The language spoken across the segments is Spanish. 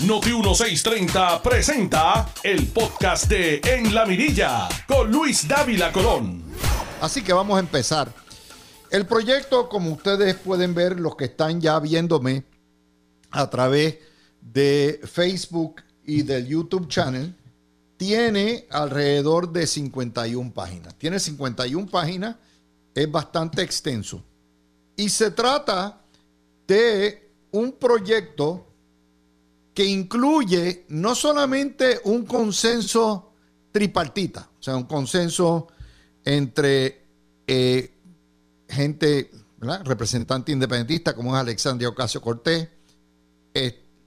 Noti 1630 presenta el podcast de En la Mirilla con Luis Dávila Colón. Así que vamos a empezar. El proyecto, como ustedes pueden ver, los que están ya viéndome a través de Facebook y del YouTube channel, tiene alrededor de 51 páginas. Tiene 51 páginas, es bastante extenso. Y se trata de un proyecto que incluye no solamente un consenso tripartita, o sea, un consenso entre eh, gente, representante independentista como es Alexandria Ocasio Cortés,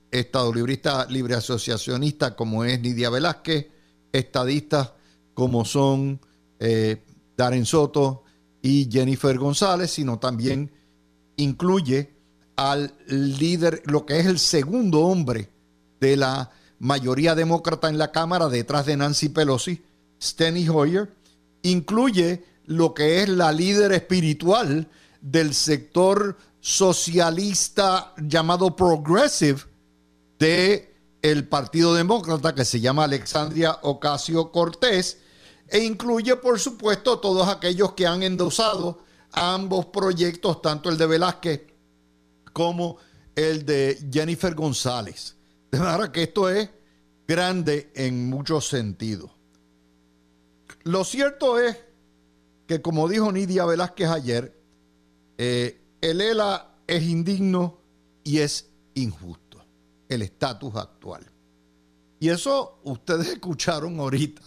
Estado librista libre asociacionista como es Nidia Velázquez, estadistas como son eh, Darren Soto y Jennifer González, sino también incluye al líder, lo que es el segundo hombre de la mayoría demócrata en la Cámara detrás de Nancy Pelosi, Steny Hoyer, incluye lo que es la líder espiritual del sector socialista llamado progressive de el Partido Demócrata que se llama Alexandria Ocasio Cortés e incluye por supuesto todos aquellos que han endosado ambos proyectos, tanto el de Velázquez como el de Jennifer González. De manera que esto es grande en muchos sentidos. Lo cierto es que, como dijo Nidia Velázquez ayer, eh, el ELA es indigno y es injusto, el estatus actual. Y eso ustedes escucharon ahorita.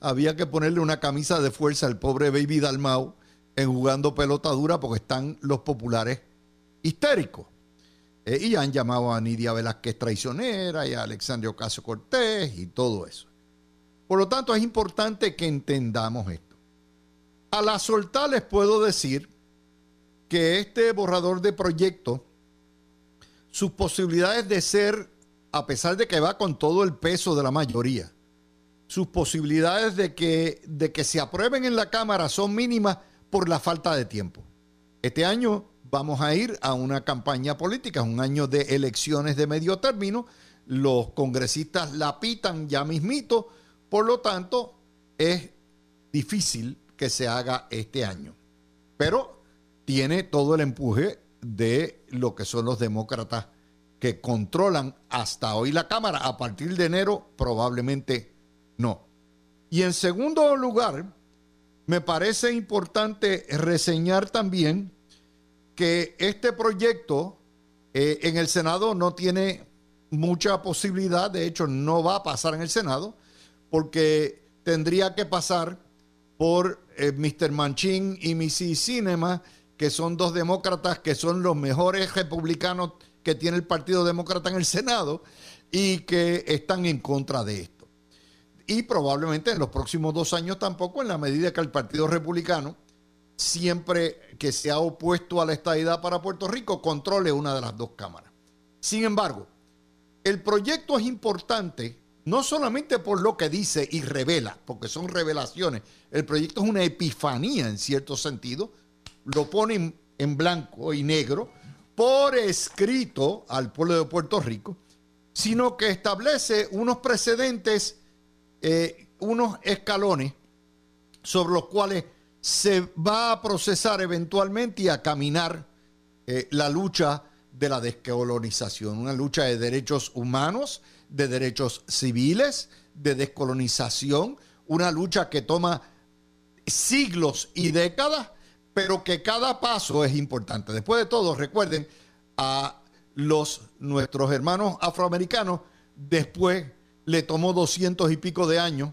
Había que ponerle una camisa de fuerza al pobre Baby Dalmau en jugando pelota dura porque están los populares histéricos. Eh, y han llamado a Nidia Velázquez traicionera y a Alexandria Ocasio Cortés y todo eso. Por lo tanto, es importante que entendamos esto. A la soltar les puedo decir que este borrador de proyecto, sus posibilidades de ser, a pesar de que va con todo el peso de la mayoría, sus posibilidades de que, de que se aprueben en la Cámara son mínimas por la falta de tiempo. Este año vamos a ir a una campaña política, un año de elecciones de medio término. Los congresistas la pitan ya mismito, por lo tanto, es difícil que se haga este año. Pero tiene todo el empuje de lo que son los demócratas que controlan hasta hoy la Cámara. A partir de enero, probablemente no. Y en segundo lugar, me parece importante reseñar también que este proyecto eh, en el Senado no tiene mucha posibilidad, de hecho no va a pasar en el Senado, porque tendría que pasar por eh, Mr. Manchin y Missy Cinema, que son dos demócratas que son los mejores republicanos que tiene el Partido Demócrata en el Senado y que están en contra de esto. Y probablemente en los próximos dos años tampoco, en la medida que el Partido Republicano siempre que se ha opuesto a la estadidad para Puerto Rico controle una de las dos cámaras. Sin embargo, el proyecto es importante no solamente por lo que dice y revela, porque son revelaciones, el proyecto es una epifanía en cierto sentido, lo pone en blanco y negro por escrito al pueblo de Puerto Rico, sino que establece unos precedentes, eh, unos escalones sobre los cuales se va a procesar eventualmente y a caminar eh, la lucha de la descolonización, una lucha de derechos humanos, de derechos civiles, de descolonización, una lucha que toma siglos y décadas, pero que cada paso es importante. Después de todo, recuerden a los nuestros hermanos afroamericanos, después le tomó doscientos y pico de años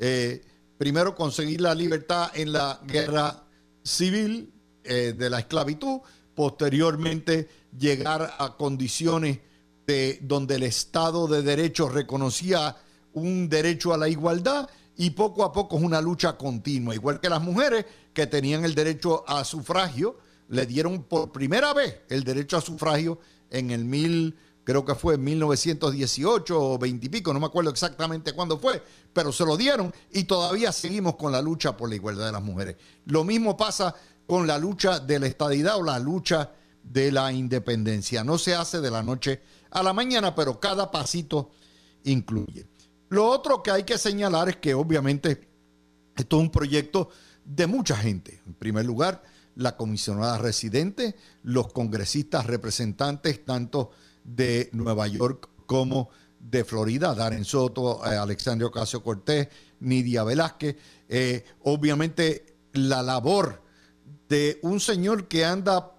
eh, primero conseguir la libertad en la guerra civil eh, de la esclavitud, posteriormente llegar a condiciones de donde el Estado de Derecho reconocía un derecho a la igualdad y poco a poco es una lucha continua, igual que las mujeres que tenían el derecho a sufragio, le dieron por primera vez el derecho a sufragio en el mil creo que fue en 1918 o 20 y pico, no me acuerdo exactamente cuándo fue, pero se lo dieron y todavía seguimos con la lucha por la igualdad de las mujeres. Lo mismo pasa con la lucha de la estadidad o la lucha de la independencia. No se hace de la noche a la mañana, pero cada pasito incluye. Lo otro que hay que señalar es que obviamente esto es un proyecto de mucha gente. En primer lugar, la comisionada residente, los congresistas representantes tanto de Nueva York como de Florida, Darren Soto, eh, Alexandria Ocasio Cortés, Nidia Velázquez. Eh, obviamente la labor de un señor que anda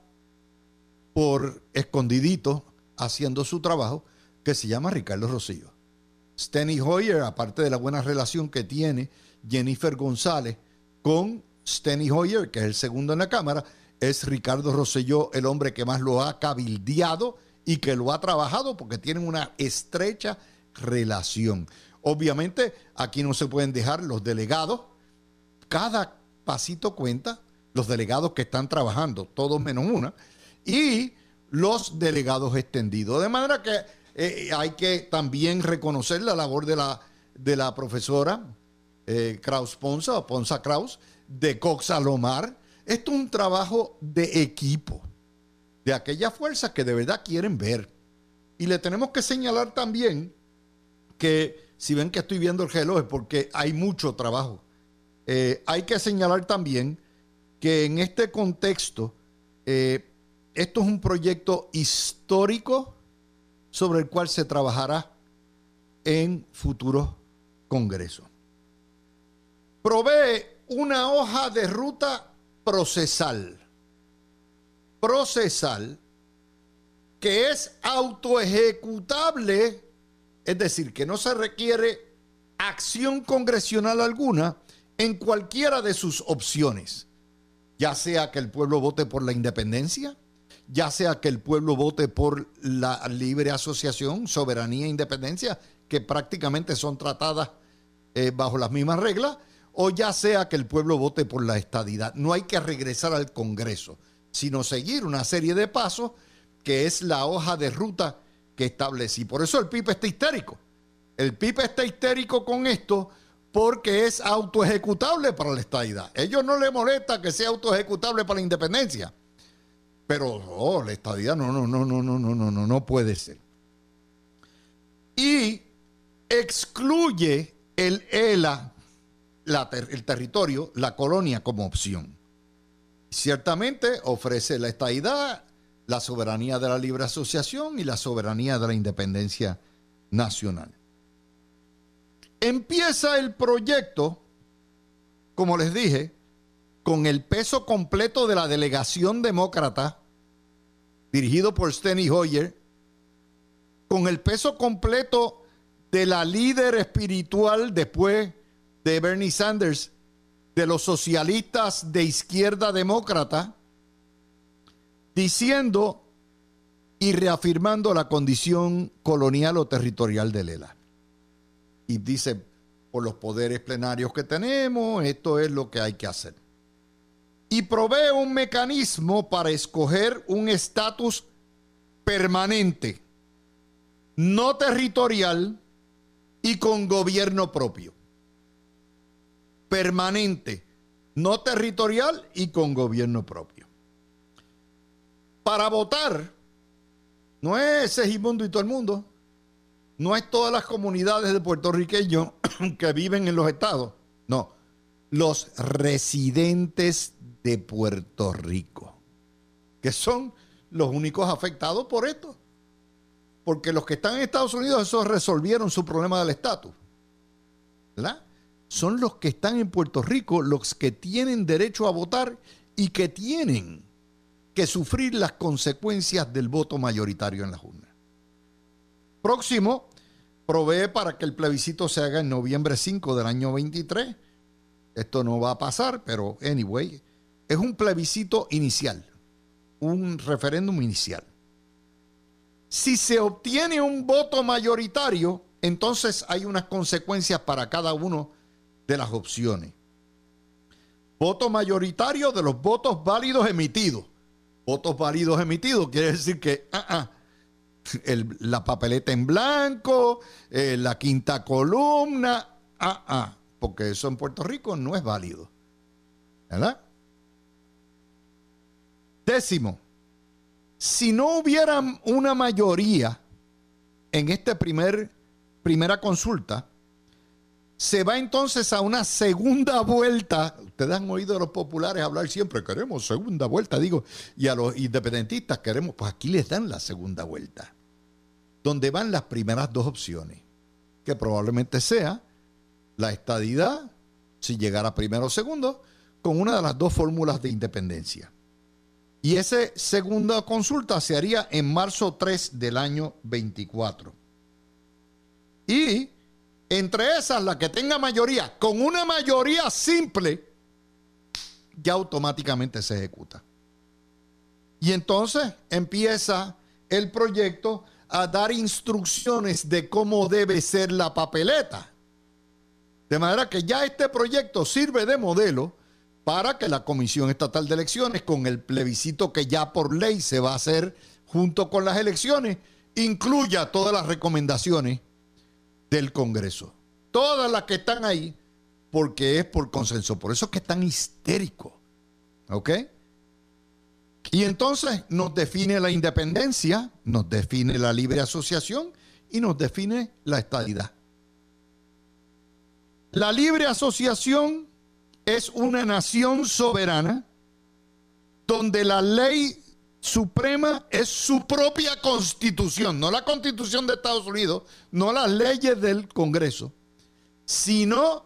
por escondidito haciendo su trabajo, que se llama Ricardo Rosillo. Steny Hoyer, aparte de la buena relación que tiene Jennifer González con Steny Hoyer, que es el segundo en la Cámara, es Ricardo Rosselló el hombre que más lo ha cabildeado y que lo ha trabajado porque tienen una estrecha relación. Obviamente, aquí no se pueden dejar los delegados. Cada pasito cuenta, los delegados que están trabajando, todos menos una, y los delegados extendidos. De manera que eh, hay que también reconocer la labor de la, de la profesora eh, Kraus Ponza o Ponza Kraus, de Cox Alomar. Esto es un trabajo de equipo, de aquellas fuerzas que de verdad quieren ver. Y le tenemos que señalar también que, si ven que estoy viendo el reloj, es porque hay mucho trabajo. Eh, hay que señalar también que en este contexto, eh, esto es un proyecto histórico sobre el cual se trabajará en futuros congresos. Provee una hoja de ruta procesal. Procesal que es autoejecutable, es decir, que no se requiere acción congresional alguna en cualquiera de sus opciones, ya sea que el pueblo vote por la independencia, ya sea que el pueblo vote por la libre asociación, soberanía e independencia, que prácticamente son tratadas eh, bajo las mismas reglas, o ya sea que el pueblo vote por la estadidad. No hay que regresar al Congreso, sino seguir una serie de pasos que es la hoja de ruta que establecí. Por eso el PIB está histérico. El PIB está histérico con esto porque es autoejecutable para la estadidad. ellos no les molesta que sea autoejecutable para la independencia. Pero oh, la estadidad no, no, no, no, no, no, no, no, no puede ser. Y excluye el ELA el territorio, la colonia como opción. Ciertamente ofrece la estadidad, la soberanía de la libre asociación y la soberanía de la independencia nacional. Empieza el proyecto, como les dije, con el peso completo de la delegación demócrata, dirigido por Steny Hoyer, con el peso completo de la líder espiritual después de Bernie Sanders, de los socialistas de izquierda demócrata, diciendo y reafirmando la condición colonial o territorial de Lela. Y dice, por los poderes plenarios que tenemos, esto es lo que hay que hacer. Y provee un mecanismo para escoger un estatus permanente, no territorial y con gobierno propio permanente, no territorial y con gobierno propio. Para votar, no es Segimundo y todo el mundo, no es todas las comunidades de puertorriqueños que viven en los estados, no, los residentes de Puerto Rico, que son los únicos afectados por esto. Porque los que están en Estados Unidos, esos resolvieron su problema del estatus. ¿Verdad? Son los que están en Puerto Rico los que tienen derecho a votar y que tienen que sufrir las consecuencias del voto mayoritario en la Junta. Próximo, provee para que el plebiscito se haga en noviembre 5 del año 23. Esto no va a pasar, pero anyway, es un plebiscito inicial, un referéndum inicial. Si se obtiene un voto mayoritario, entonces hay unas consecuencias para cada uno de las opciones. Voto mayoritario de los votos válidos emitidos. Votos válidos emitidos quiere decir que ah, ah, la papeleta en blanco, eh, la quinta columna, ah, porque eso en Puerto Rico no es válido. ¿Verdad? Décimo, si no hubiera una mayoría en esta primer, primera consulta, se va entonces a una segunda vuelta. Ustedes han oído a los populares hablar siempre, queremos segunda vuelta, digo, y a los independentistas queremos, pues aquí les dan la segunda vuelta, donde van las primeras dos opciones, que probablemente sea la estadidad, si llegara primero o segundo, con una de las dos fórmulas de independencia. Y esa segunda consulta se haría en marzo 3 del año 24. Y entre esas, la que tenga mayoría, con una mayoría simple, ya automáticamente se ejecuta. Y entonces empieza el proyecto a dar instrucciones de cómo debe ser la papeleta. De manera que ya este proyecto sirve de modelo para que la Comisión Estatal de Elecciones, con el plebiscito que ya por ley se va a hacer junto con las elecciones, incluya todas las recomendaciones del Congreso. Todas las que están ahí, porque es por consenso. Por eso es que es tan histérico. ¿Ok? Y entonces nos define la independencia, nos define la libre asociación y nos define la estadidad. La libre asociación es una nación soberana donde la ley suprema es su propia constitución, no la constitución de Estados Unidos, no las leyes del Congreso, sino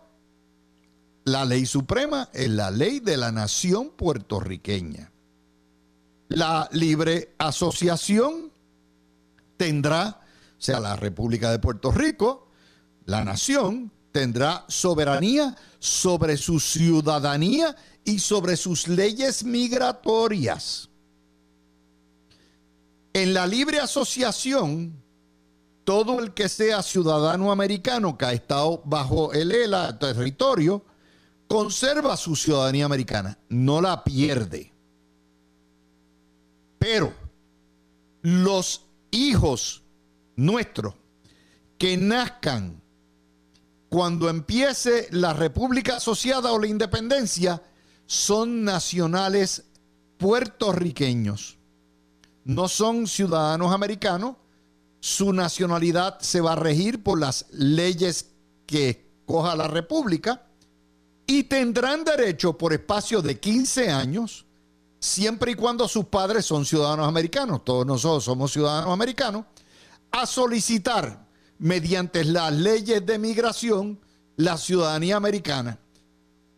la ley suprema es la ley de la nación puertorriqueña. La libre asociación tendrá, o sea, la República de Puerto Rico, la nación, tendrá soberanía sobre su ciudadanía y sobre sus leyes migratorias. En la libre asociación, todo el que sea ciudadano americano que ha estado bajo el ELA, territorio, conserva su ciudadanía americana, no la pierde. Pero los hijos nuestros que nazcan cuando empiece la República Asociada o la independencia, son nacionales puertorriqueños. No son ciudadanos americanos. Su nacionalidad se va a regir por las leyes que coja la República y tendrán derecho por espacio de 15 años, siempre y cuando sus padres son ciudadanos americanos, todos nosotros somos ciudadanos americanos, a solicitar mediante las leyes de migración la ciudadanía americana.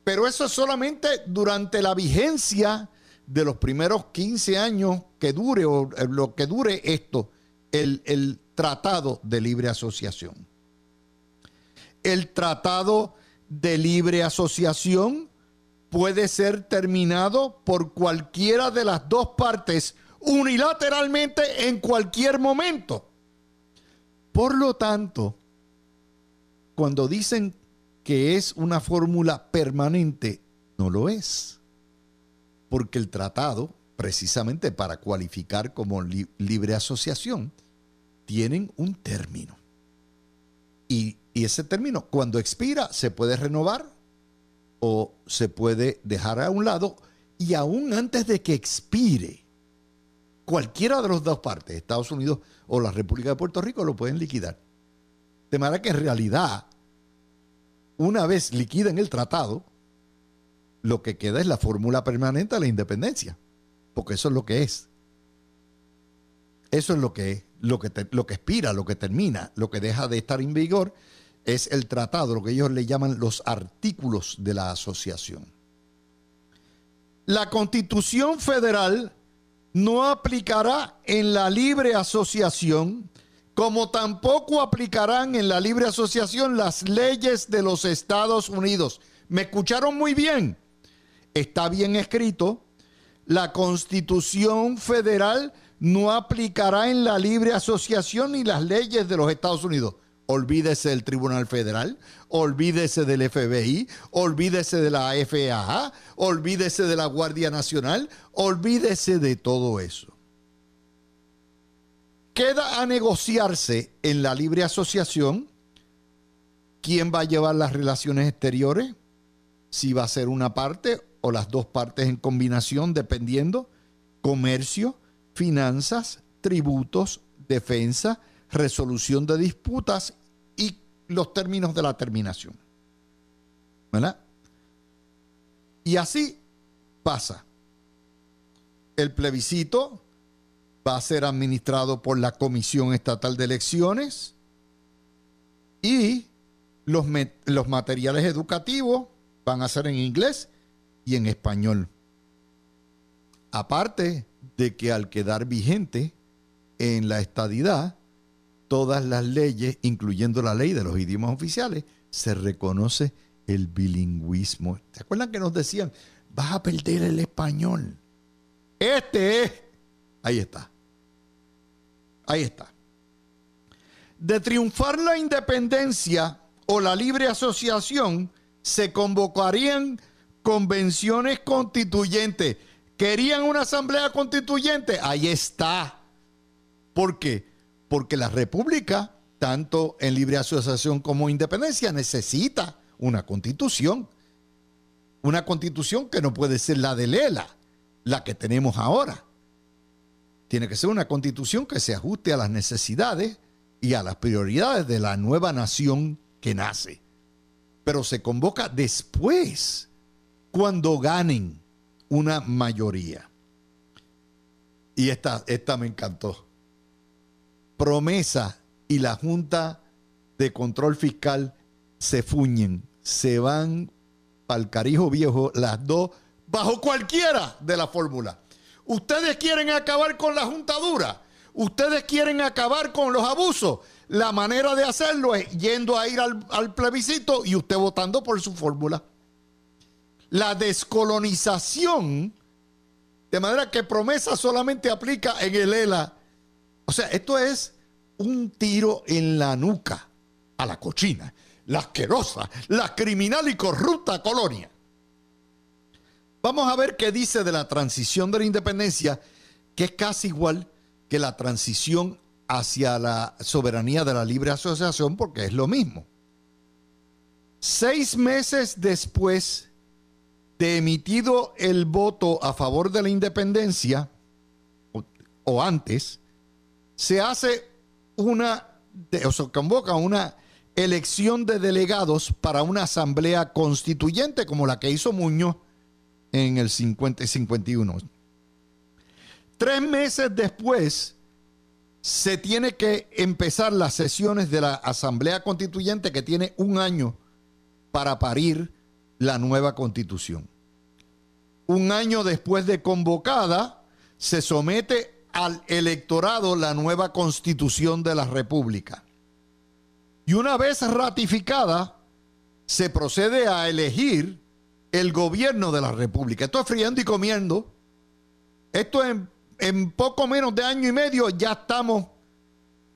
Pero eso es solamente durante la vigencia de los primeros 15 años que dure o eh, lo que dure esto, el, el tratado de libre asociación. El tratado de libre asociación puede ser terminado por cualquiera de las dos partes unilateralmente en cualquier momento. Por lo tanto, cuando dicen que es una fórmula permanente, no lo es. Porque el tratado, precisamente para cualificar como libre asociación, tienen un término. Y, y, ese término, cuando expira, se puede renovar o se puede dejar a un lado. Y aún antes de que expire, cualquiera de las dos partes, Estados Unidos o la República de Puerto Rico, lo pueden liquidar. De manera que en realidad, una vez liquiden el tratado, lo que queda es la fórmula permanente de la independencia, porque eso es lo que es. Eso es lo que es, lo que, lo que expira, lo que termina, lo que deja de estar en vigor es el tratado, lo que ellos le llaman los artículos de la asociación. La constitución federal no aplicará en la libre asociación, como tampoco aplicarán en la libre asociación las leyes de los Estados Unidos. ¿Me escucharon muy bien? Está bien escrito. La Constitución Federal no aplicará en la libre asociación ni las leyes de los Estados Unidos. Olvídese del Tribunal Federal, olvídese del FBI, olvídese de la FAA, olvídese de la Guardia Nacional, olvídese de todo eso. Queda a negociarse en la libre asociación quién va a llevar las relaciones exteriores, si va a ser una parte o las dos partes en combinación, dependiendo, comercio, finanzas, tributos, defensa, resolución de disputas y los términos de la terminación. ¿Verdad? Y así pasa. El plebiscito va a ser administrado por la Comisión Estatal de Elecciones y los, los materiales educativos van a ser en inglés y en español. Aparte de que al quedar vigente en la estadidad, todas las leyes, incluyendo la ley de los idiomas oficiales, se reconoce el bilingüismo. ¿Se acuerdan que nos decían, vas a perder el español? Este es, ahí está, ahí está. De triunfar la independencia o la libre asociación, se convocarían convenciones constituyentes. ¿Querían una asamblea constituyente? Ahí está. ¿Por qué? Porque la república, tanto en libre asociación como independencia, necesita una constitución. Una constitución que no puede ser la de Lela, la que tenemos ahora. Tiene que ser una constitución que se ajuste a las necesidades y a las prioridades de la nueva nación que nace. Pero se convoca después, cuando ganen una mayoría. Y esta, esta me encantó. Promesa y la Junta de Control Fiscal se fuñen, se van al carijo viejo las dos bajo cualquiera de la fórmula. Ustedes quieren acabar con la juntadura, ustedes quieren acabar con los abusos. La manera de hacerlo es yendo a ir al, plebiscito y usted votando por su fórmula. La descolonización, de manera que promesa solamente aplica en el ELA. O sea, esto es un tiro en la nuca a la cochina la asquerosa, la criminal y corrupta colonia. Vamos a ver qué dice de la transición de la independencia, que es casi igual que la transición hacia la soberanía de la libre asociación, porque es lo mismo. Seis meses después de emitido el voto a favor de la independencia, o, antes, se hace una, o se convoca una elección de delegados para una asamblea constituyente como la que hizo Muñoz en el 50 y 51. Tres meses después se tiene que empezar las sesiones de la asamblea constituyente que tiene un año para parir la nueva constitución. Un año después de convocada, se somete al electorado la nueva constitución de la República. Y una vez ratificada, se procede a elegir el gobierno de la República. Esto es y comiendo. Esto en, en poco menos de año y medio ya estamos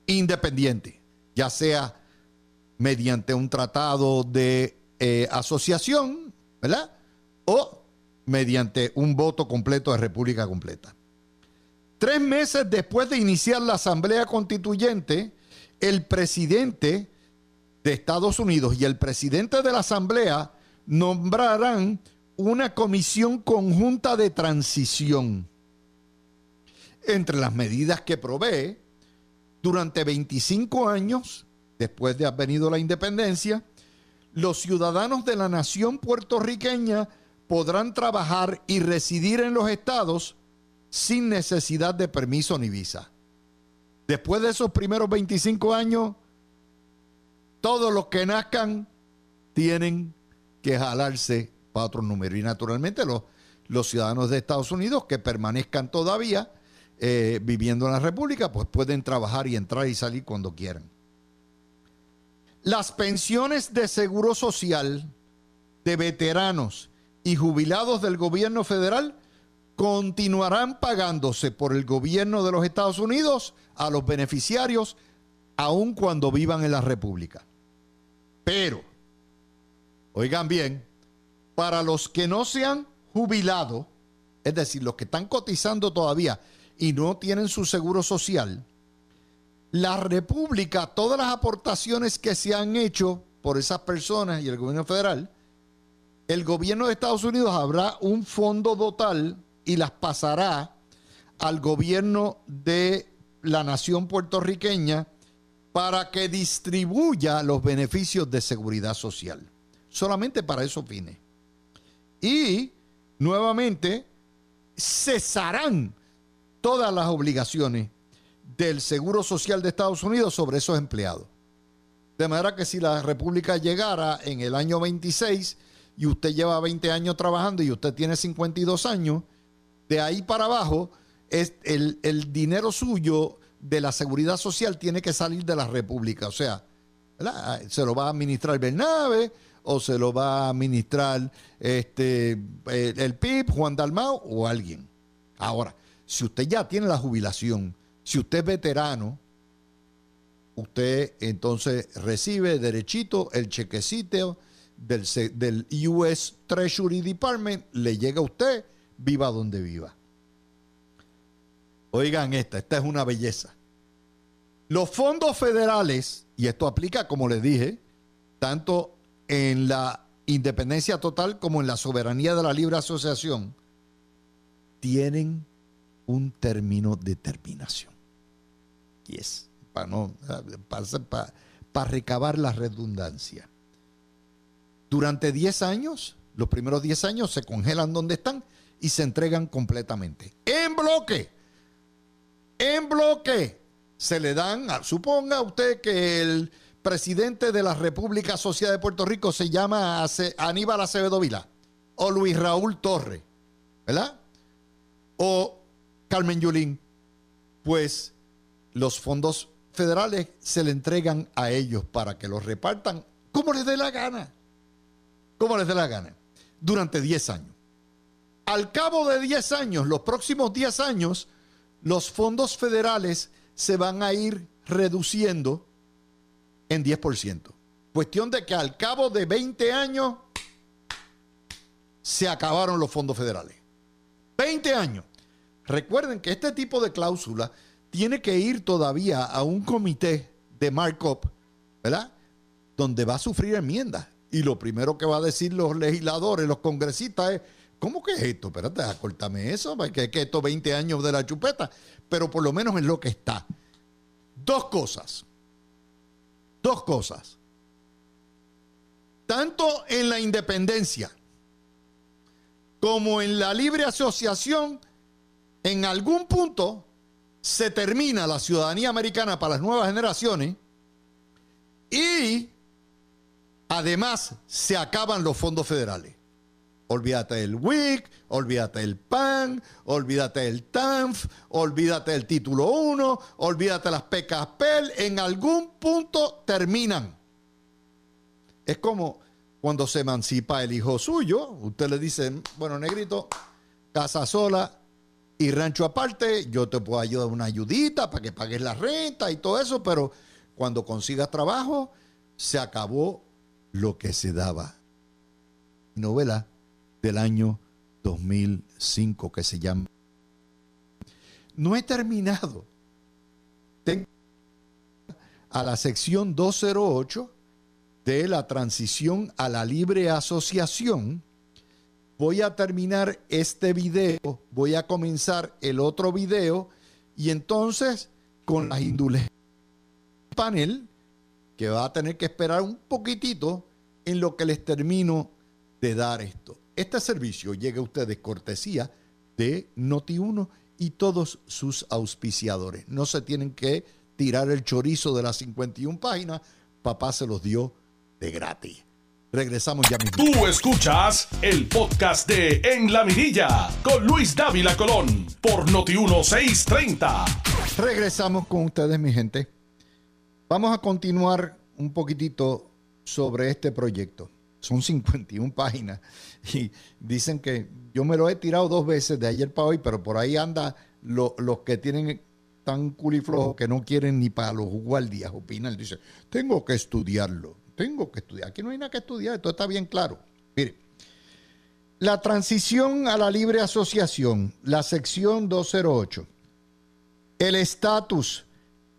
independientes, ya sea mediante un tratado de eh, asociación, ¿verdad? O mediante un voto completo de República completa. Tres meses después de iniciar la Asamblea Constituyente, el presidente de Estados Unidos y el presidente de la Asamblea nombrarán una comisión conjunta de transición. Entre las medidas que provee, durante 25 años, después de haber venido la independencia, los ciudadanos de la nación puertorriqueña podrán trabajar y residir en los estados sin necesidad de permiso ni visa. Después de esos primeros 25 años, todos los que nazcan tienen que jalarse para número. Y naturalmente los, los ciudadanos de Estados Unidos que permanezcan todavía eh, viviendo en la República, pues pueden trabajar y entrar y salir cuando quieran. Las pensiones de seguro social de veteranos y jubilados del gobierno federal continuarán pagándose por el gobierno de los Estados Unidos a los beneficiarios aun cuando vivan en la República. Pero, oigan bien, para los que no se han jubilado, es decir, los que están cotizando todavía y no tienen su seguro social, la República, todas las aportaciones que se han hecho por esas personas y el gobierno federal, el gobierno de Estados Unidos habrá un fondo total y las pasará al gobierno de la nación puertorriqueña para que distribuya los beneficios de seguridad social. Solamente para esos fines. Y nuevamente cesarán todas las obligaciones del Seguro Social de Estados Unidos sobre esos empleados. De manera que si la República llegara en el año 26 y usted lleva 20 años trabajando y usted tiene 52 años, de ahí para abajo, es el, el dinero suyo de la seguridad social tiene que salir de la República. O sea, se lo va a administrar Bernabe o se lo va a administrar este, el, el PIB, Juan Dalmao o alguien. Ahora, si usted ya tiene la jubilación, si usted es veterano, usted entonces recibe derechito el chequecito del, del US Treasury Department, le llega a usted, viva donde viva. Oigan esta, esta es una belleza. Los fondos federales, y esto aplica, como les dije, tanto en la independencia total como en la soberanía de la libre asociación, tienen un término de terminación. Y es para no para, para recabar la redundancia. Durante 10 años, los primeros 10 años se congelan donde están y se entregan completamente. En bloque. En bloque. Se le dan, suponga usted que el presidente de la República Social de Puerto Rico se llama Aníbal Acevedo Vila o Luis Raúl Torre, ¿verdad? O Carmen Yulín, pues los fondos federales se le entregan a ellos para que los repartan como les dé la gana. Como les dé la gana. Durante 10 años. Al cabo de 10 años, los próximos 10 años, los fondos federales se van a ir reduciendo en 10%. Cuestión de que al cabo de 20 años se acabaron los fondos federales. 20 años. Recuerden que este tipo de cláusula tiene que ir todavía a un comité de markup, ¿verdad? Donde va a sufrir enmiendas. Y lo primero que va a decir los legisladores, los congresistas es, ¿cómo que es esto? Espérate, acórtame eso, que es que estos 20 años de la chupeta, pero por lo menos es lo que está. Dos cosas. Dos cosas. Tanto en la independencia como en la libre asociación, en algún punto se termina la ciudadanía americana para las nuevas generaciones y además se acaban los fondos federales. Olvídate del WIC, olvídate del PAN, olvídate del TANF, olvídate del título 1, olvídate las pecas PEL, en algún punto terminan. Es como cuando se emancipa el hijo suyo, usted le dice, bueno, negrito, casa sola, y rancho aparte, yo te puedo ayudar una ayudita para que pagues la renta y todo eso, pero cuando consigas trabajo, se acabó lo que se daba. Novela del año 2005 que se llama. No he terminado. Tengo a la sección 208 de la transición a la libre asociación voy a terminar este video, voy a comenzar el otro video y entonces con las indulgencias panel que va a tener que esperar un poquitito en lo que les termino de dar esto. Este servicio llega a ustedes cortesía de Noti1 y todos sus auspiciadores. No se tienen que tirar el chorizo de las 51 páginas, papá se los dio de gratis. Regresamos ya mismo. Tú escuchas el podcast de En la Mirilla con Luis Dávila Colón por Noti1630. Regresamos con ustedes, mi gente. Vamos a continuar un poquitito sobre este proyecto. Son 51 páginas y dicen que yo me lo he tirado dos veces de ayer para hoy, pero por ahí anda los que tienen tan culiflojos que no quieren ni para los guardias opinar. Dice, tengo que estudiarlo tengo que estudiar. Aquí no hay nada que estudiar, esto está bien claro. Mire, la transición a la libre asociación, la sección 208, el estatus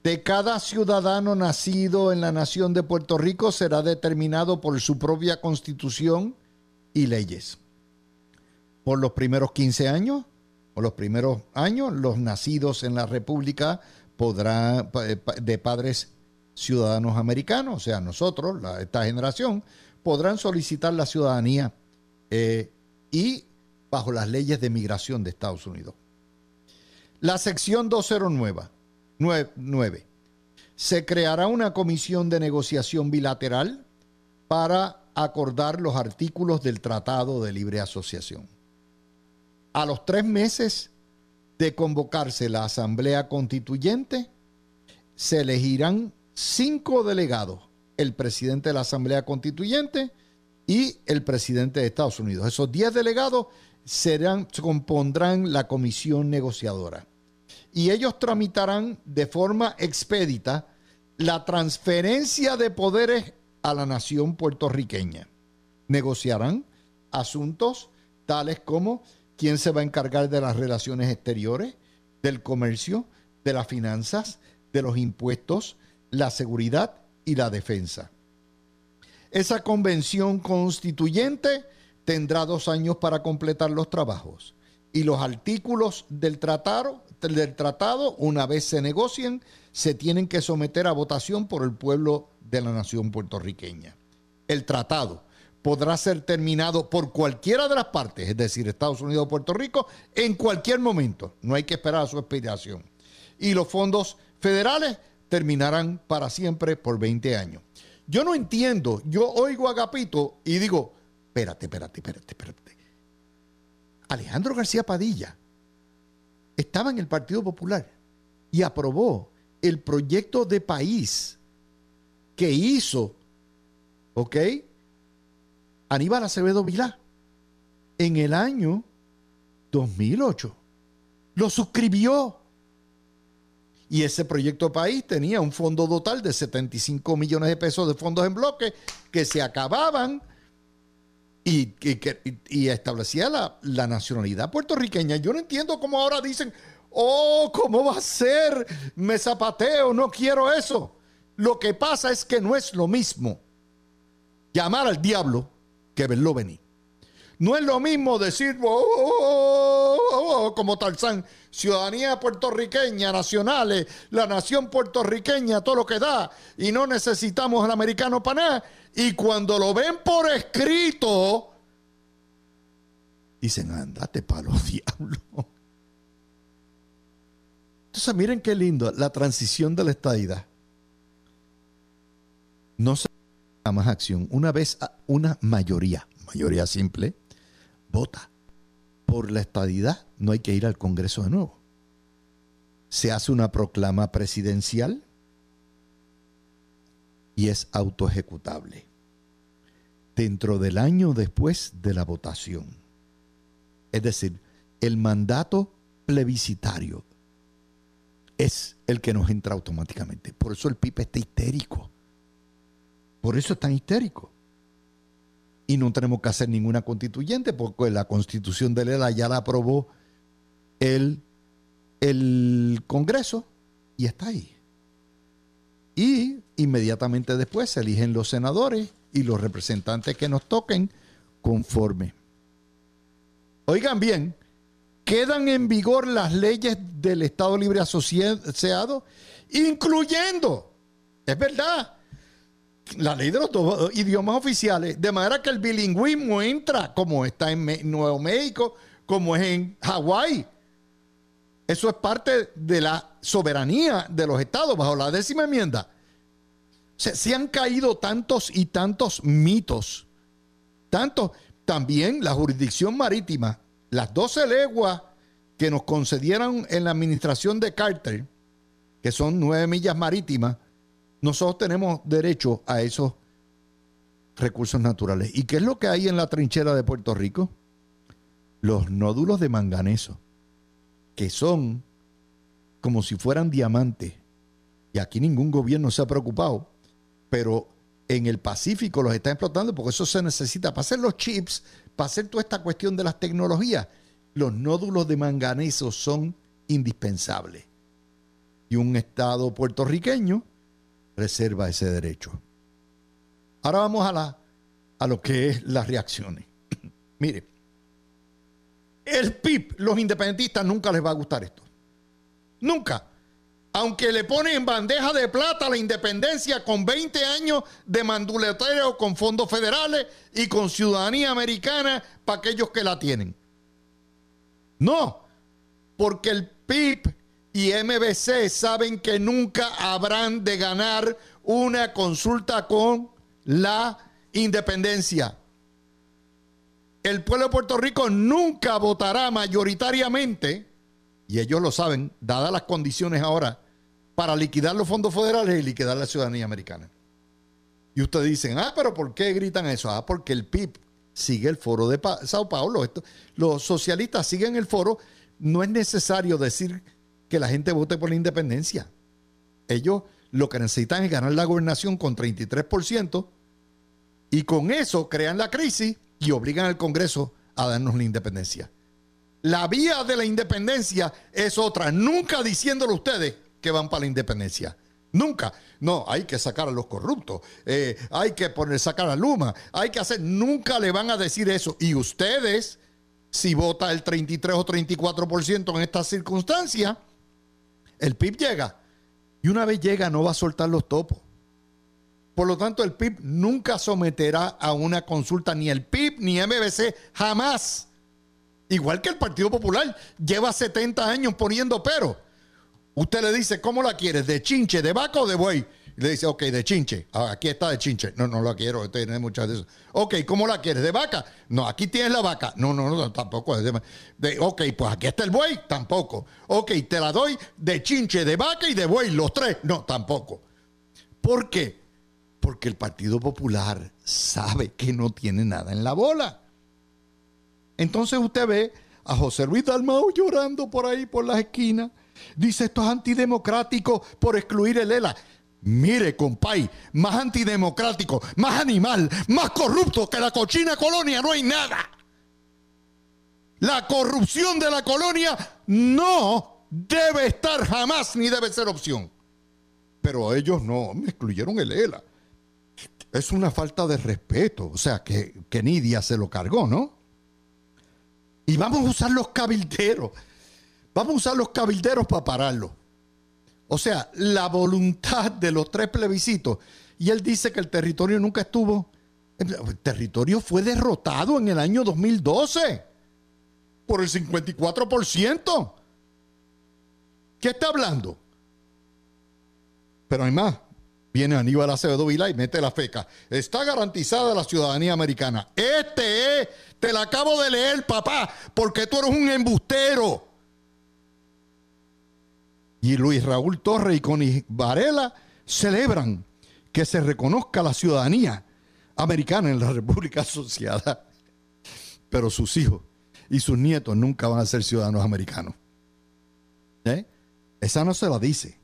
de cada ciudadano nacido en la nación de Puerto Rico será determinado por su propia constitución y leyes. Por los primeros 15 años o los primeros años, los nacidos en la República podrán, de padres ciudadanos americanos, o sea, nosotros, esta generación, podrán solicitar la ciudadanía eh, y bajo las leyes de migración de Estados Unidos. La sección 209. 9, se creará una comisión de negociación bilateral para acordar los artículos del Tratado de Libre Asociación. A los tres meses de convocarse la Asamblea Constituyente, se elegirán cinco delegados, el presidente de la Asamblea Constituyente y el presidente de Estados Unidos. Esos diez delegados serán, compondrán la comisión negociadora y ellos tramitarán de forma expedita la transferencia de poderes a la nación puertorriqueña. Negociarán asuntos tales como quién se va a encargar de las relaciones exteriores, del comercio, de las finanzas, de los impuestos, la seguridad y la defensa. Esa convención constituyente tendrá dos años para completar los trabajos y los artículos del tratado, una vez se negocien, se tienen que someter a votación por el pueblo de la nación puertorriqueña. El tratado podrá ser terminado por cualquiera de las partes, es decir, Estados Unidos o Puerto Rico, en cualquier momento. No hay que esperar a su expiración. Y los fondos federales terminarán para siempre por 20 años. Yo no entiendo, yo oigo a Agapito y digo, espérate, espérate, espérate, espérate. Alejandro García Padilla estaba en el Partido Popular y aprobó el proyecto de país que hizo, ¿ok? Aníbal Acevedo Vilá en el año 2008. Lo suscribió. Y ese proyecto país tenía un fondo total de 75 millones de pesos de fondos en bloque que se acababan y, y, establecía la, la, nacionalidad puertorriqueña. Yo no entiendo cómo ahora dicen, oh, ¿cómo va a ser? Me zapateo, no quiero eso. Lo que pasa es que no es lo mismo llamar al diablo que verlo venir. No es lo mismo decir, oh, oh, oh, como Tarzán, ciudadanía puertorriqueña, nacionales, la nación puertorriqueña, todo lo que da, y no necesitamos al americano para nada. Y cuando lo ven por escrito, dicen, andate para los diablos. Entonces, miren qué lindo, la transición de la estadidad. No se más acción. Una vez una mayoría, mayoría simple, vota por la estadidad, no hay que ir al Congreso de nuevo. Se hace una proclama presidencial y es autoejecutable dentro del año después de la votación. Es decir, el mandato plebiscitario es el que nos entra automáticamente. Por eso el PIB está histérico. Por eso es tan histérico. Y no tenemos que hacer ninguna constituyente porque la constitución de Lela ya la aprobó el, el Congreso y está ahí. Y inmediatamente después se eligen los senadores y los representantes que nos toquen conforme. Oigan bien, quedan en vigor las leyes del Estado Libre Asociado, incluyendo, es verdad, la ley de los dos idiomas oficiales, de manera que el bilingüismo entra como está en Nuevo México, como es en Hawái. Eso es parte de la soberanía de los estados bajo la décima enmienda. Se, se han caído tantos y tantos mitos. Tanto también la jurisdicción marítima, las 12 leguas que nos concedieron en la administración de Carter, que son nueve millas marítimas, nosotros tenemos derecho a esos recursos naturales. ¿Y qué es lo que hay en la trinchera de Puerto Rico? Los nódulos de manganeso, que son como si fueran diamantes. Y aquí ningún gobierno se ha preocupado, pero en el Pacífico los están explotando porque eso se necesita para hacer los chips, para hacer toda esta cuestión de las tecnologías. Los nódulos de manganeso son indispensables. Y un Estado puertorriqueño reserva ese derecho. Ahora vamos a, la, a lo que es las reacciones. Mire, el PIB, los independentistas nunca les va a gustar esto. Nunca. aunque le ponen en bandeja de plata la independencia con 20 años de manduleteo con fondos federales y con ciudadanía americana para aquellos que la tienen. No, porque el PIB y MBC saben que nunca habrán de ganar una consulta con la independencia. El pueblo de Puerto Rico nunca votará mayoritariamente, y ellos lo saben, dadas las condiciones ahora, para liquidar los fondos federales y liquidar la ciudadanía americana. Y ustedes dicen, ah, pero ¿por qué gritan eso? Ah, porque el PIB sigue el foro de Sao Paulo. los socialistas siguen el foro. No es necesario decir que la gente vote por la independencia. Ellos lo que necesitan es ganar la gobernación con 33% y con eso crean la crisis y obligan al Congreso a darnos la independencia. La vía de la independencia es otra, nunca diciéndole a ustedes que van para la independencia. Nunca. No, hay que sacar a los corruptos, eh, hay que poner, sacar a Luma, hay que hacer, nunca le van a decir eso. Y ustedes, si vota el 33 o 34% en esta circunstancia, el PIB llega. Y una vez llega no va a soltar los topos. Por lo tanto, el PIB nunca someterá a una consulta ni el PIB ni MBC, jamás. Igual que el Partido Popular lleva 70 años poniendo pero. Usted le dice, ¿cómo la quieres? ¿De chinche, de vaca o de buey? Le dice, ok, de chinche. Ah, aquí está de chinche. No, no la quiero, tiene muchas de esas. Ok, ¿cómo la quieres? ¿De vaca? No, aquí tienes la vaca. No, no, no, tampoco. De, ok, pues aquí está el buey. Tampoco. Ok, te la doy de chinche, de vaca y de buey, los tres. No, tampoco. ¿Por qué? Porque el Partido Popular sabe que no tiene nada en la bola. Entonces usted ve a José Luis Dalmau llorando por ahí, por las esquinas. Dice, esto es antidemocrático por excluir el ELA. Mire, compay, más antidemocrático, más animal, más corrupto que la cochina colonia, no hay nada. La corrupción de la colonia no debe estar jamás ni debe ser opción. Pero ellos no, me excluyeron el ELA es una falta de respeto. O sea, que, que Nidia se lo cargó, ¿no? Y vamos a usar los cabilderos. Vamos a usar los cabilderos para pararlo. O sea, la voluntad de los tres plebiscitos. Y él dice que el territorio nunca estuvo. El territorio fue derrotado en el año 2012 por el 54%. ¿Qué está hablando? Pero hay más. Viene Aníbal Acevedo Vila y mete la feca. Está garantizada la ciudadanía americana. Este es, te la acabo de leer, papá, porque tú eres un embustero. Y Luis Raúl Torre y Connie Varela celebran que se reconozca la ciudadanía americana en la República Asociada. Pero sus hijos y sus nietos nunca van a ser ciudadanos americanos. ¿Eh? Esa no se la dice.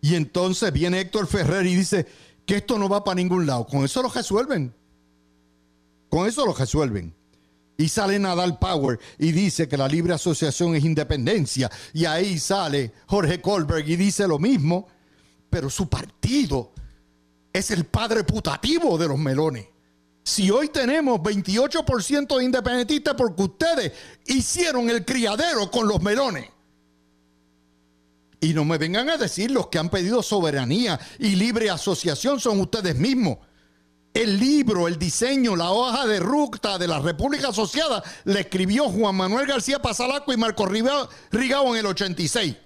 Y entonces viene Héctor Ferrer y dice que esto no va para ningún lado. Con eso lo resuelven. Con eso lo resuelven. Y sale Nadal Power y dice que la libre asociación es independencia. Y ahí sale Jorge Kohlberg y dice lo mismo. Pero su partido es el padre putativo de los melones. Si hoy tenemos 28% de independentistas porque ustedes hicieron el criadero con los melones. Y no me vengan a decir los que han pedido soberanía y libre asociación son ustedes mismos. El libro, el diseño, la hoja de ruta de la República Asociada le escribió Juan Manuel García Pasalaco y Marco Rigao en el 86.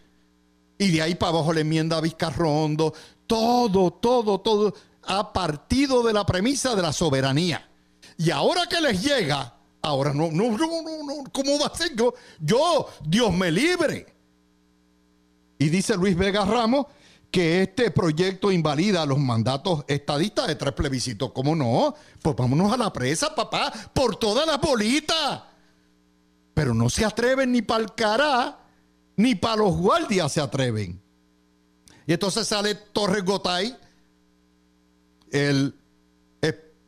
Y de ahí para abajo la enmienda Vizcarrondo, todo, todo, todo, a partido de la premisa de la soberanía. Y ahora que les llega, ahora no, no, no, no, no ¿cómo va a ser yo? Yo, Dios me libre. Y dice Luis Vega Ramos que este proyecto invalida los mandatos estadistas de tres plebiscitos. ¿Cómo no? Pues vámonos a la presa, papá, por todas las bolitas. Pero no se atreven ni para el cará, ni para los guardias se atreven. Y entonces sale Torres Gotay, el,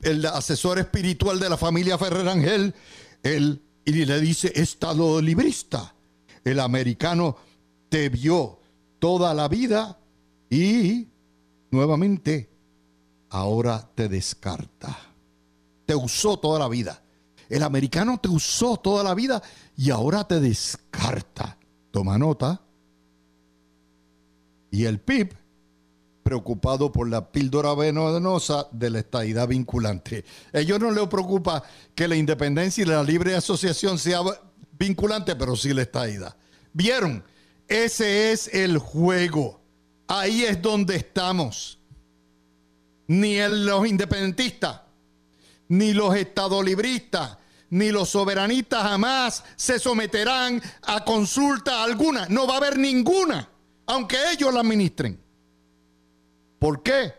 el asesor espiritual de la familia Ferrer Ángel, y le dice, Estado librista. El americano te vio toda la vida y nuevamente ahora te descarta. Te usó toda la vida. El americano te usó toda la vida y ahora te descarta. Toma nota. Y el PIB preocupado por la píldora venenosa de la estadidad vinculante. A ellos no les preocupa que la independencia y la libre asociación sea vinculante, pero sí la estadidad. ¿Vieron? Ese es el juego. Ahí es donde estamos. Ni los independentistas, ni los estadolibristas, ni los soberanistas jamás se someterán a consulta alguna. No va a haber ninguna, aunque ellos la administren. ¿Por qué?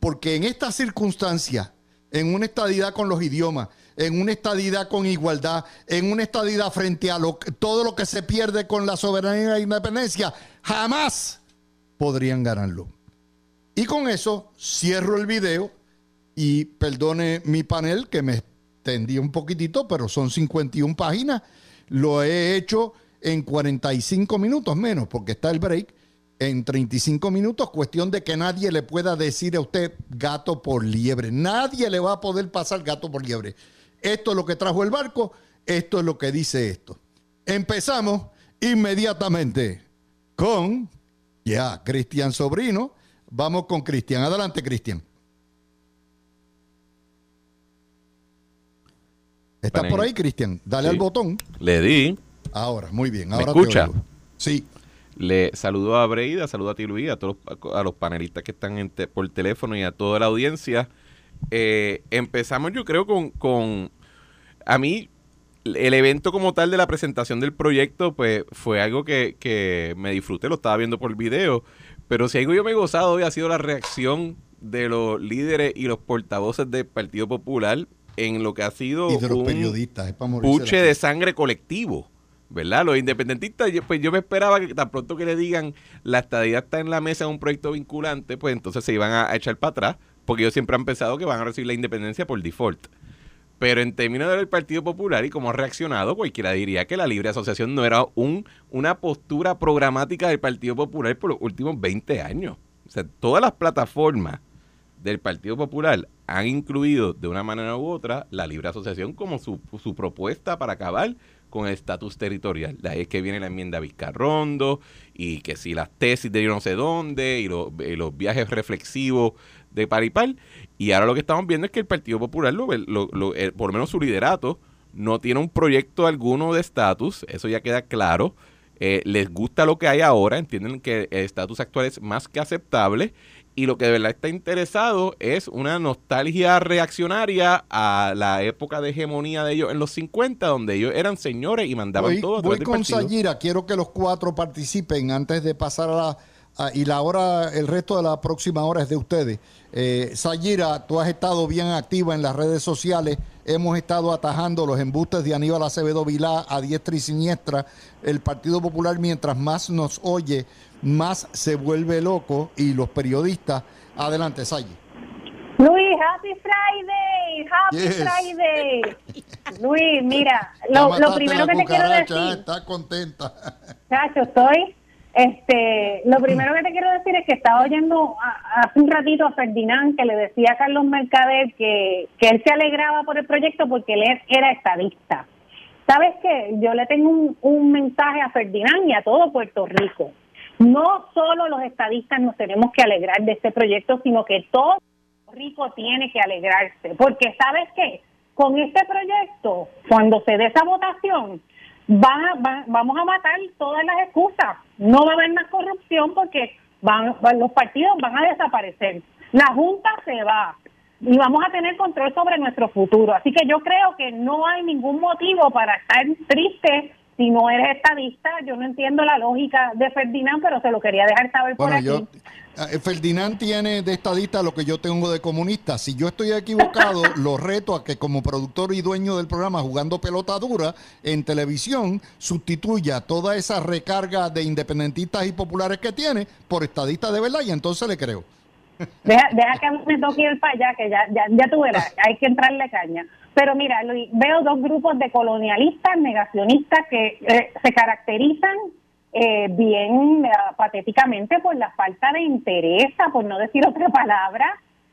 Porque en esta circunstancia, en una estadidad con los idiomas, en una estadidad con igualdad, en una estadidad frente a todo lo que se pierde con la soberanía e independencia, jamás podrían ganarlo. Y con eso cierro el video y perdone mi panel que me extendí un poquitito, pero son 51 páginas. Lo he hecho en 45 minutos menos porque está el break en 35 minutos, cuestión de que nadie le pueda decir a usted gato por liebre. Nadie le va a poder pasar gato por liebre. Esto es lo que trajo el barco, esto es lo que dice esto. Empezamos inmediatamente con, ya, Cristian Sobrino. Vamos con Cristian. Adelante, Cristian. ¿Estás por ahí, Cristian? Dale al botón. Le di. Ahora, muy bien. Ahora ¿Me escucha? Sí. Le saludo a Breida, saludo a ti Luis, a todos a los panelistas que están por teléfono y a toda la audiencia. Eh, empezamos yo creo con, con, a mí el evento como tal de la presentación del proyecto pues fue algo que, que me disfruté, lo estaba viendo por video, pero si algo yo me he gozado hoy ha sido la reacción de los líderes y los portavoces del Partido Popular en lo que ha sido y de los periodistas, puche de sangre colectivo. ¿verdad? Los independentistas, pues yo me esperaba que tan pronto que le digan la estadía está en la mesa de un proyecto vinculante, pues entonces se iban a, echar para atrás, porque ellos siempre han pensado que van a recibir la independencia por default. Pero en términos del Partido Popular y cómo ha reaccionado, cualquiera diría que la libre asociación no era un, una postura programática del Partido Popular por los últimos 20 años. O sea, todas las plataformas del Partido Popular han incluido de una manera u otra la libre asociación como su, su propuesta para acabar con el estatus territorial. De ahí es que viene la enmienda Vizcarrondo y que si las tesis de yo no sé dónde y, los viajes reflexivos de Paripal. Y ahora lo que estamos viendo es que el Partido Popular, lo, lo, eh, por lo menos su liderato, no tiene un proyecto alguno de estatus, eso ya queda claro. Eh, les gusta lo que hay ahora, entienden que el estatus actual es más que aceptable y lo que de verdad está interesado es una nostalgia reaccionaria a la época de hegemonía de ellos en los 50, donde ellos eran señores y mandaban todo. voy con Sayira, quiero que los cuatro participen antes de pasar a la... y la hora, el resto de la próxima hora es de ustedes. Eh, Sayira, tú has estado bien activa en las redes sociales. Hemos estado atajando los embustes de Aníbal Acevedo Vilá a diestra y siniestra. El Partido Popular, mientras más nos oye, más se vuelve loco y los periodistas. Adelante, Sayi. Luis, Happy Friday, Happy Friday. Luis, mira, lo, primero que te quiero decir. Está contenta. Chacho, estoy. Este, lo primero que te quiero decir es que estaba oyendo hace un ratito a Ferdinand que le decía a Carlos Mercader que, que él se alegraba por el proyecto porque él era estadista. ¿Sabes qué? Yo le tengo un, un mensaje a Ferdinand y a todo Puerto Rico. No solo los estadistas nos tenemos que alegrar de este proyecto, sino que todo Rico tiene que alegrarse, porque sabes qué, con este proyecto, cuando se dé esa votación, van, vamos a matar todas las excusas. No va a haber más corrupción porque van, los partidos van a desaparecer. La Junta se va y vamos a tener control sobre nuestro futuro. Así que yo creo que no hay ningún motivo para estar triste si no eres estadista, yo no entiendo la lógica de Ferdinand, pero se lo quería dejar saber por aquí. Eh, Ferdinand tiene de estadista lo que yo tengo de comunista. Si yo estoy equivocado, lo reto a que como productor y dueño del programa Jugando Pelota Dura en televisión sustituya toda esa recarga de independentistas y populares que tiene por estadista de verdad y entonces le creo. Deja, deja que me toque ir para allá, que ya, ya, ya tú verás, hay que entrarle caña. Pero mira, Luis, veo dos grupos de colonialistas, negacionistas que eh, se caracterizan eh, bien eh, patéticamente por la falta de interés, por no decir otra palabra,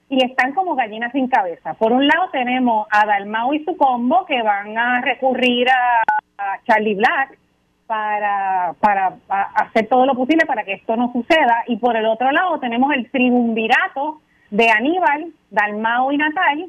y están como gallinas sin cabeza. Por un lado tenemos a Dalmau y su combo que van a recurrir a, Charlie Black para, para, hacer todo lo posible para que esto no suceda. Y por el otro lado tenemos el triunvirato de Aníbal, Dalmao y Natal,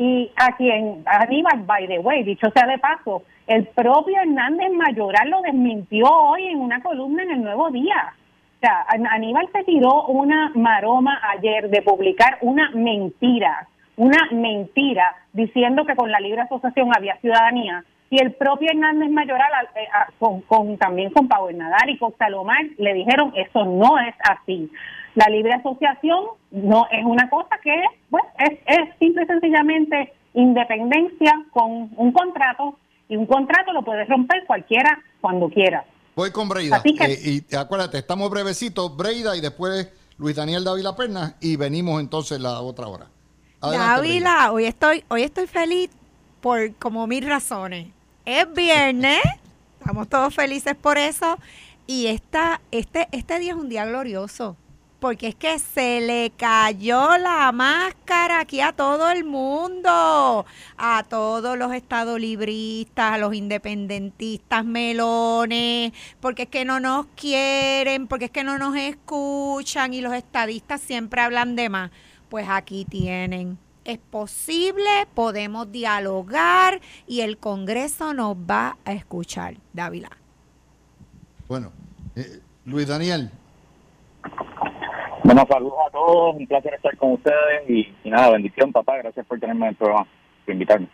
y a quien Aníbal, by the way, dicho sea de paso, el propio Hernández Mayoral lo desmintió hoy en una columna en el Nuevo Día. O sea, Aníbal se tiró una maroma ayer de publicar una mentira, una mentira, diciendo que con la libre asociación había ciudadanía. Y el propio Hernández Mayoral, eh, con, también con Pablo Nadal y con Salomar, le dijeron, eso no es así. La libre asociación no es una cosa que pues, es, es simple y sencillamente independencia con un contrato y un contrato lo puedes romper cualquiera cuando quiera. Voy con Breida. Eh, y acuérdate, estamos brevecitos, Breida y después Luis Daniel Dávila Perna y venimos entonces la otra hora. Dávila, hoy estoy, hoy estoy feliz por como mil razones. Es viernes, estamos todos felices por eso. Y esta, este, este día es un día glorioso porque es que se le cayó la máscara aquí a todo el mundo, a todos los estadolibristas, a los independentistas melones, porque es que no nos quieren, porque es que no nos escuchan y los estadistas siempre hablan de más. Pues aquí tienen. Es posible, podemos dialogar y el Congreso nos va a escuchar. Dávila. Bueno, eh, Luis Daniel, bueno, saludos a todos, un placer estar con ustedes y, nada, bendición, papá, gracias por tenerme en el programa, por invitarme.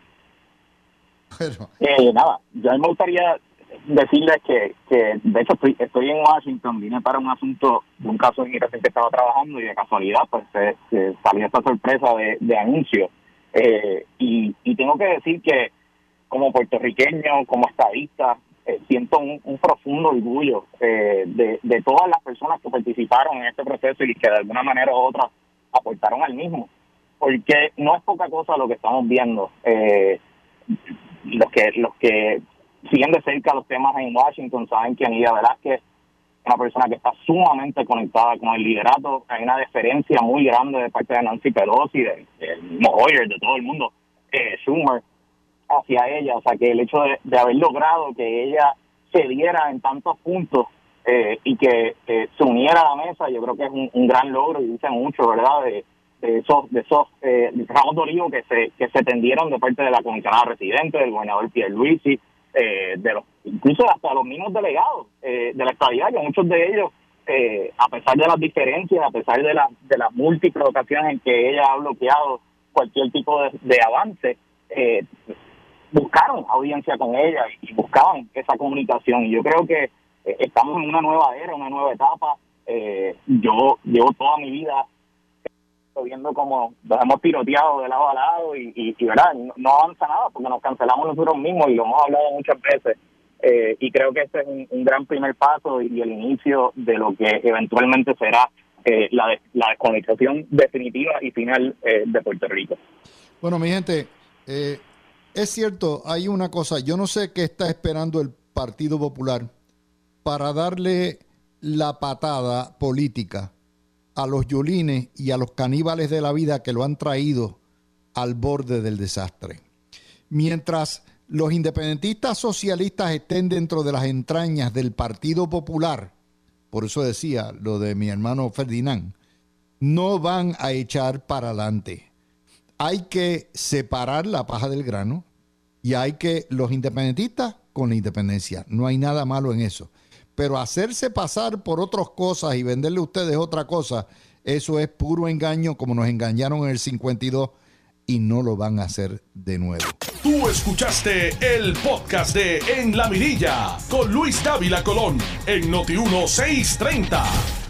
Eh, nada, yo me gustaría decirles que, que de hecho estoy, estoy en Washington, vine para un asunto de un caso de inmigración que estaba trabajando y de casualidad pues se, salió esta sorpresa de, de anuncio. Eh, y, y tengo que decir que como puertorriqueño, como estadista, eh, siento un, profundo orgullo eh, de, todas las personas que participaron en este proceso y que de alguna manera u otra aportaron al mismo. Porque no es poca cosa lo que estamos viendo. Eh, los que los que siguen de cerca los temas en Washington saben que Anidia Velázquez es una persona que está sumamente conectada con el liderato. Hay una deferencia muy grande de parte de Nancy Pelosi, de, de Hoyer, de todo el mundo, eh, Schumer hacia ella. O sea, que el hecho de, haber logrado que ella se diera en tantos puntos eh, y que se uniera a la mesa, yo creo que es un, gran logro y dice mucho, ¿verdad? De, esos, de esos eh, ramos de olivo que se, que se tendieron de parte de la comisionada residente, del gobernador Pierluisi, eh, de los, incluso hasta los mismos delegados eh, de la estadía, que muchos de ellos, eh, a pesar de las diferencias, a pesar de, la, de las múltiples ocasiones en que ella ha bloqueado cualquier tipo de, de avance, eh, buscaron audiencia con ella y buscaban esa comunicación. Y yo creo que eh, estamos en una nueva era, una nueva etapa. Eh, yo llevo toda mi vida viendo como nos hemos tiroteado de lado a lado y, y, verdad, no, avanza nada porque nos cancelamos nosotros mismos y lo hemos hablado muchas veces. Eh, y creo que este es un, gran primer paso y, el inicio de lo que eventualmente será la, la desconectación definitiva y final de Puerto Rico. Bueno, mi gente, eh, es cierto, hay una cosa, yo no sé qué está esperando el Partido Popular para darle la patada política a los yulines y a los caníbales de la vida que lo han traído al borde del desastre. Mientras los independentistas socialistas estén dentro de las entrañas del Partido Popular, por eso decía lo de mi hermano Ferdinand, no van a echar para adelante hay que separar la paja del grano y hay que los independentistas con la independencia. No hay nada malo en eso. Pero hacerse pasar por otras cosas y venderle a ustedes otra cosa, eso es puro engaño como nos engañaron en el 52 y no lo van a hacer de nuevo. Tú escuchaste el podcast de En la Mirilla con Luis Dávila Colón en Noti 1630.